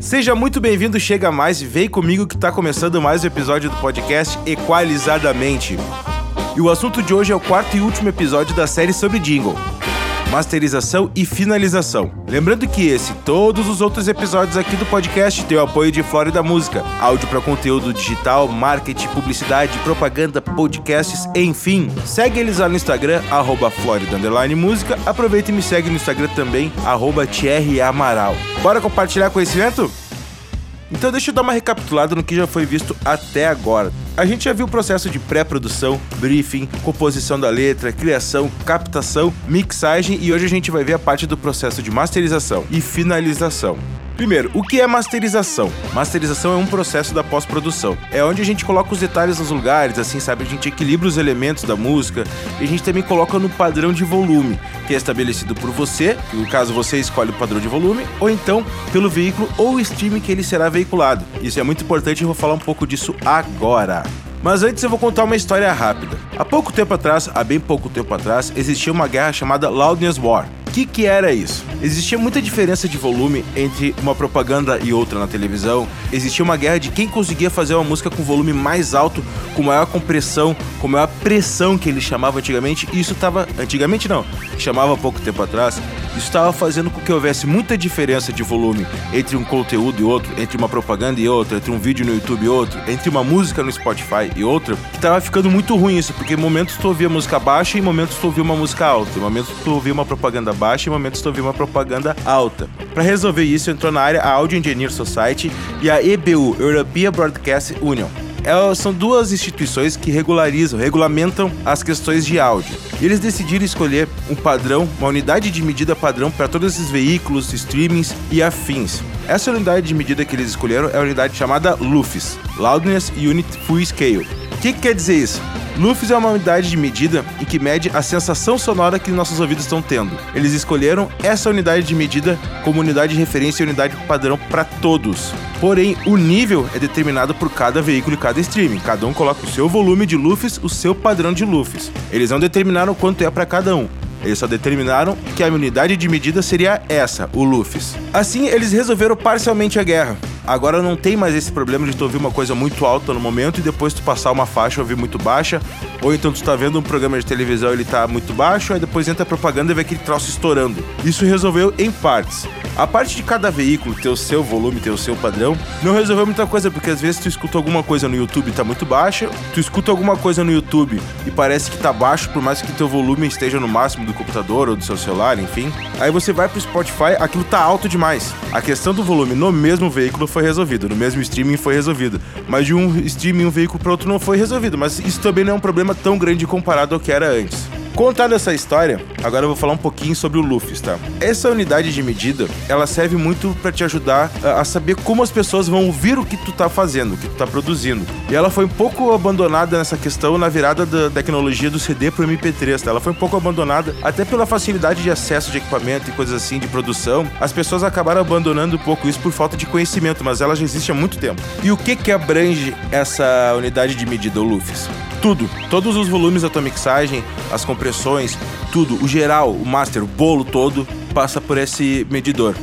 Seja muito bem-vindo, chega mais e vem comigo que tá começando mais um episódio do podcast Equalizadamente. E o assunto de hoje é o quarto e último episódio da série sobre jingle masterização e finalização. Lembrando que esse e todos os outros episódios aqui do podcast têm o apoio de Flórida Música, áudio para conteúdo digital, marketing, publicidade, propaganda, podcasts, enfim. Segue eles lá no Instagram, arroba Música. Aproveita e me segue no Instagram também, arroba. Bora compartilhar conhecimento? Então deixa eu dar uma recapitulada no que já foi visto até agora. A gente já viu o processo de pré-produção, briefing, composição da letra, criação, captação, mixagem e hoje a gente vai ver a parte do processo de masterização e finalização. Primeiro, o que é masterização? Masterização é um processo da pós-produção. É onde a gente coloca os detalhes nos lugares, assim, sabe? A gente equilibra os elementos da música e a gente também coloca no padrão de volume, que é estabelecido por você, no caso você escolhe o padrão de volume, ou então pelo veículo ou streaming que ele será veiculado. Isso é muito importante e vou falar um pouco disso agora. Mas antes eu vou contar uma história rápida. Há pouco tempo atrás, há bem pouco tempo atrás, existia uma guerra chamada Loudness War, que, que era isso? Existia muita diferença de volume entre uma propaganda e outra na televisão. Existia uma guerra de quem conseguia fazer uma música com volume mais alto, com maior compressão, com maior pressão que eles chamavam antigamente. E isso estava. Antigamente não, chamava pouco tempo atrás. Isso estava fazendo com que houvesse muita diferença de volume entre um conteúdo e outro, entre uma propaganda e outra, entre um vídeo no YouTube e outro, entre uma música no Spotify e outra, que estava ficando muito ruim isso, porque em momentos tu ouvia música baixa e em momentos tu ouvia uma música alta, em momentos tu ouvia uma propaganda baixa e momentos tu ouvia uma propaganda alta. Para resolver isso, entrou na área a Audio Engineer Society e a EBU, European Broadcast Union. Elas são duas instituições que regularizam, regulamentam as questões de áudio. E eles decidiram escolher um padrão, uma unidade de medida padrão para todos esses veículos, streamings e afins. Essa unidade de medida que eles escolheram é a unidade chamada LUFS, Loudness Unit Full Scale. O que, que quer dizer isso? LUFS é uma unidade de medida em que mede a sensação sonora que nossos ouvidos estão tendo. Eles escolheram essa unidade de medida como unidade de referência e unidade padrão para todos. Porém, o nível é determinado por cada veículo e cada streaming. Cada um coloca o seu volume de LUFS, o seu padrão de LUFS. Eles não determinaram quanto é para cada um. Eles só determinaram que a unidade de medida seria essa, o LUFS. Assim, eles resolveram parcialmente a guerra. Agora não tem mais esse problema de tu ouvir uma coisa muito alta no momento e depois tu passar uma faixa ouvir muito baixa, ou então tu tá vendo um programa de televisão ele tá muito baixo, aí depois entra a propaganda e vê aquele troço estourando. Isso resolveu em partes. A parte de cada veículo ter o seu volume, ter o seu padrão, não resolveu muita coisa, porque às vezes tu escuta alguma coisa no YouTube e tá muito baixa, tu escuta alguma coisa no YouTube e parece que tá baixo, por mais que teu volume esteja no máximo do computador ou do seu celular, enfim. Aí você vai pro Spotify, aquilo tá alto demais. A questão do volume no mesmo veículo foi resolvida, no mesmo streaming foi resolvido, mas de um streaming um veículo para outro não foi resolvido, mas isso também não é um problema tão grande comparado ao que era antes. Contada essa história, agora eu vou falar um pouquinho sobre o Luffy, tá? Essa unidade de medida, ela serve muito para te ajudar a, a, saber como as pessoas vão ouvir o que tu tá fazendo, o que tu tá produzindo. E ela foi um pouco abandonada nessa questão na virada da tecnologia do CD pro MP3, tá? Ela foi um pouco abandonada até pela facilidade de acesso de equipamento e coisas assim de produção. As pessoas acabaram abandonando um pouco isso por falta de conhecimento, mas ela já existe há muito tempo. E o que que abrange essa unidade de medida, o Luffy? Tudo. Todos os volumes da tua mixagem, as compressões, tudo. O geral, o master, o bolo todo passa por esse medidor.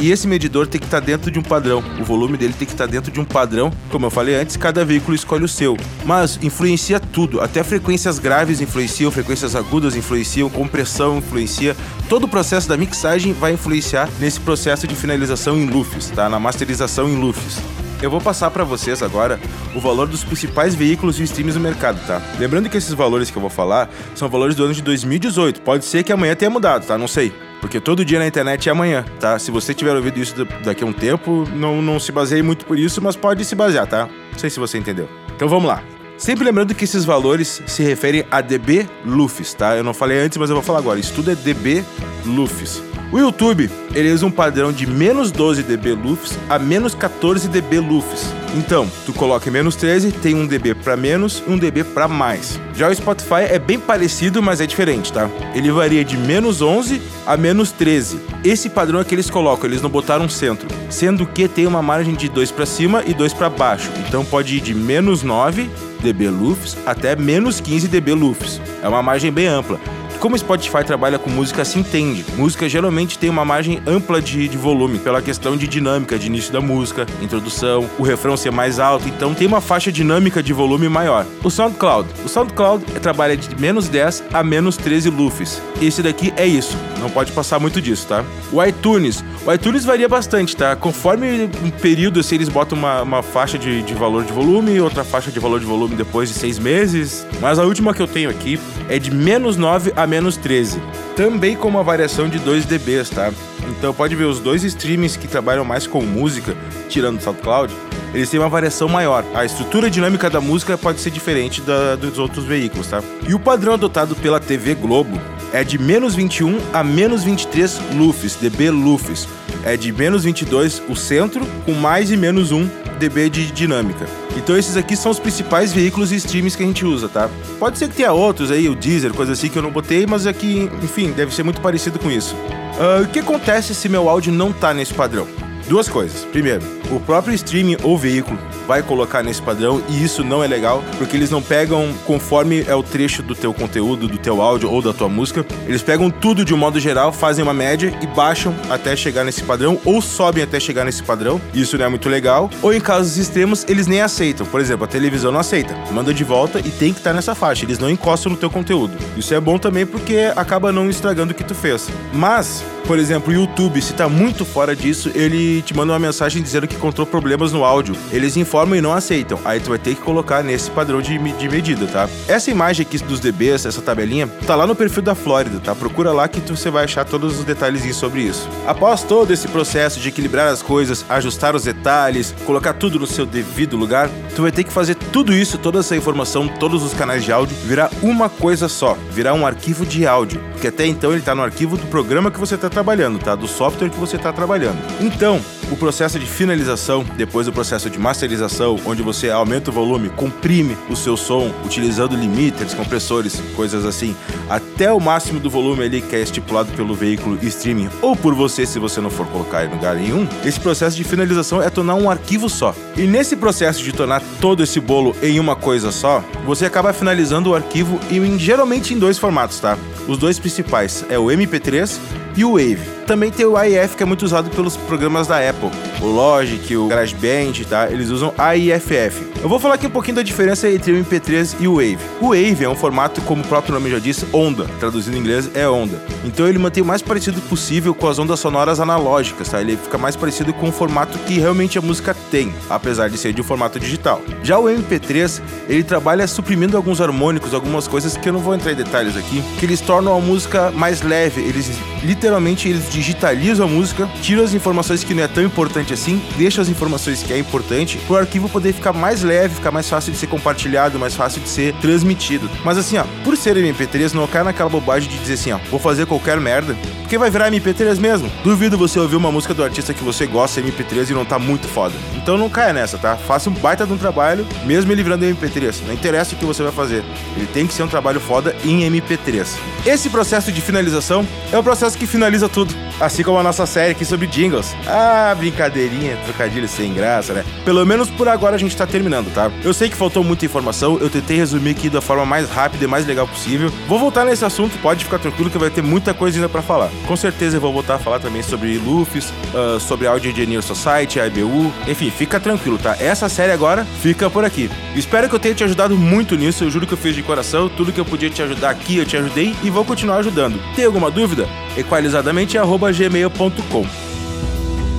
E esse medidor tem que estar tá dentro de um padrão. O volume dele tem que estar tá dentro de um padrão. Como eu falei antes, cada veículo escolhe o seu. Mas influencia tudo. Até frequências graves influenciam, frequências agudas influenciam, compressão influencia. Todo o processo da mixagem vai influenciar nesse processo de finalização em LUFS, tá? Na masterização em LUFS eu vou passar para vocês agora o valor dos principais veículos e streams no mercado, tá? Lembrando que esses valores que eu vou falar são valores do ano de 2018. Pode ser que amanhã tenha mudado, tá? Não sei. Porque todo dia na internet é amanhã, tá? Se você tiver ouvido isso daqui a um tempo, não, não se baseie muito por isso, mas pode se basear, tá? Não sei se você entendeu. Então vamos lá. Sempre lembrando que esses valores se referem a dB LUFS, tá? Eu não falei antes, mas eu vou falar agora. Isso tudo é dB LUFS. O YouTube, ele usa um padrão de menos 12 dB LUFS a menos 14 dB LUFS. Então, tu coloca menos 13, tem um dB para menos e um dB para mais. Já o Spotify é bem parecido, mas é diferente, tá? Ele varia de menos 11 a menos 13. Esse padrão é que eles colocam, eles não botaram centro, sendo que tem uma margem de 2 para cima e 2 para baixo. Então pode ir de menos 9 dB LUFS até menos 15 dB LUFS. É uma margem bem ampla como o Spotify trabalha com música, se entende. Música geralmente tem uma margem ampla de, de volume, pela questão de dinâmica, de início da música, introdução, o refrão ser mais alto, então tem uma faixa dinâmica de volume maior. O SoundCloud. O SoundCloud trabalha de menos 10 a menos 13 lufs. Esse daqui é isso, não pode passar muito disso, tá? O iTunes. O iTunes varia bastante, tá? Conforme um período, assim, eles botam uma, uma faixa de, de valor de volume, outra faixa de valor de volume depois de seis meses. Mas a última que eu tenho aqui é de menos 9 a menos 13. Também com uma variação de 2 dBs, tá? Então pode ver os dois streamings que trabalham mais com música, tirando o SoundCloud, eles têm uma variação maior. A estrutura dinâmica da música pode ser diferente da, dos outros veículos, tá? E o padrão adotado pela TV Globo é de menos 21 a menos 23 lufs, dB lufs. É de menos 22 o centro, com mais e menos 1 dB de dinâmica. Então esses aqui são os principais veículos e streams que a gente usa, tá? Pode ser que tenha outros aí, o Deezer, coisa assim que eu não botei, mas aqui, enfim, deve ser muito parecido com isso. Uh, o que acontece se meu áudio não tá nesse padrão? Duas coisas. Primeiro, o próprio streaming ou veículo vai colocar nesse padrão e isso não é legal, porque eles não pegam conforme é o trecho do teu conteúdo, do teu áudio ou da tua música. Eles pegam tudo de um modo geral, fazem uma média e baixam até chegar nesse padrão ou sobem até chegar nesse padrão. Isso não é muito legal. Ou em casos extremos, eles nem aceitam. Por exemplo, a televisão não aceita. Manda de volta e tem que estar nessa faixa. Eles não encostam no teu conteúdo. Isso é bom também porque acaba não estragando o que tu fez. Mas por exemplo, o YouTube, se tá muito fora disso, ele te manda uma mensagem dizendo que encontrou problemas no áudio. Eles informam e não aceitam. Aí tu vai ter que colocar nesse padrão de, de medida, tá? Essa imagem aqui dos DBs, essa tabelinha, tá lá no perfil da Flórida, tá? Procura lá que tu, você vai achar todos os detalhes sobre isso. Após todo esse processo de equilibrar as coisas, ajustar os detalhes, colocar tudo no seu devido lugar, tu vai ter que fazer tudo isso, toda essa informação, todos os canais de áudio, virar uma coisa só, virar um arquivo de áudio. Porque até então ele tá no arquivo do programa que você tá trabalhando, tá? Do software que você está trabalhando. Então, o processo de finalização, depois do processo de masterização, onde você aumenta o volume, comprime o seu som utilizando limiters, compressores, coisas assim, até o máximo do volume ali que é estipulado pelo veículo streaming ou por você se você não for colocar em lugar nenhum. Esse processo de finalização é tornar um arquivo só. E nesse processo de tornar todo esse bolo em uma coisa só, você acaba finalizando o arquivo em, geralmente em dois formatos, tá? Os dois principais é o MP3 e o Wave. Também tem o AIF, que é muito usado pelos programas da Apple. O Logic, o GarageBand, tá? Eles usam AIFF. Eu vou falar aqui um pouquinho da diferença entre o MP3 e o Wave. O Wave é um formato, como o próprio nome já diz, onda. Traduzindo em inglês, é onda. Então ele mantém o mais parecido possível com as ondas sonoras analógicas, tá? Ele fica mais parecido com o formato que realmente a música tem, apesar de ser de um formato digital. Já o MP3, ele trabalha suprimindo alguns harmônicos, algumas coisas que eu não vou entrar em detalhes aqui, que eles tornam a música mais leve. Eles literalmente eles digitalizam a música, tiram as informações que não é tão importante assim, deixam as informações que é importante, para o arquivo poder ficar mais leve, ficar mais fácil de ser compartilhado, mais fácil de ser transmitido. Mas assim, ó, por ser MP3, não cai naquela bobagem de dizer assim, ó, vou fazer qualquer merda, porque vai virar MP3 mesmo. Duvido você ouvir uma música do artista que você gosta MP3 e não tá muito foda. Então não caia nessa, tá? Faça um baita de um trabalho, mesmo ele virando MP3. Não interessa o que você vai fazer. Ele tem que ser um trabalho foda em MP3. Esse processo de finalização é o processo que finaliza tudo. Assim como a nossa série aqui sobre jingles. Ah, brincadeirinha, trocadilho sem graça, né? Pelo menos por agora a gente tá terminando, tá? Eu sei que faltou muita informação, eu tentei resumir aqui da forma mais rápida e mais legal possível. Vou voltar nesse assunto, pode ficar tranquilo que vai ter muita coisa ainda para falar. Com certeza eu vou voltar a falar também sobre Lufis, uh, sobre Audio Engineer Society, IBU, enfim, fica tranquilo, tá? Essa série agora fica por aqui. Espero que eu tenha te ajudado muito nisso, eu juro que eu fiz de coração, tudo que eu podia te ajudar aqui eu te ajudei e vou continuar ajudando. Tem alguma dúvida? equalizadamente@gmail.com.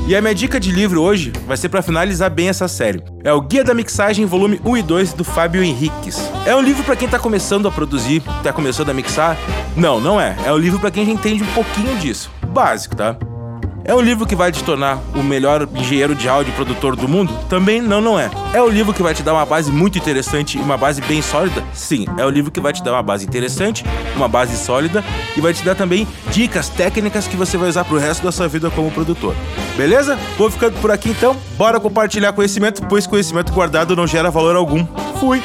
E a minha dica de livro hoje vai ser para finalizar bem essa série. É o Guia da Mixagem, volume 1 e 2 do Fábio Henriques. É um livro para quem tá começando a produzir, tá começando a mixar? Não, não é. É um livro para quem já entende um pouquinho disso. Básico, tá? É um livro que vai te tornar o melhor engenheiro de áudio produtor do mundo? Também não, não é. É um livro que vai te dar uma base muito interessante e uma base bem sólida? Sim, é um livro que vai te dar uma base interessante, uma base sólida e vai te dar também dicas técnicas que você vai usar pro resto da sua vida como produtor. Beleza? Vou ficando por aqui então. Bora compartilhar conhecimento, pois conhecimento guardado não gera valor algum. Fui!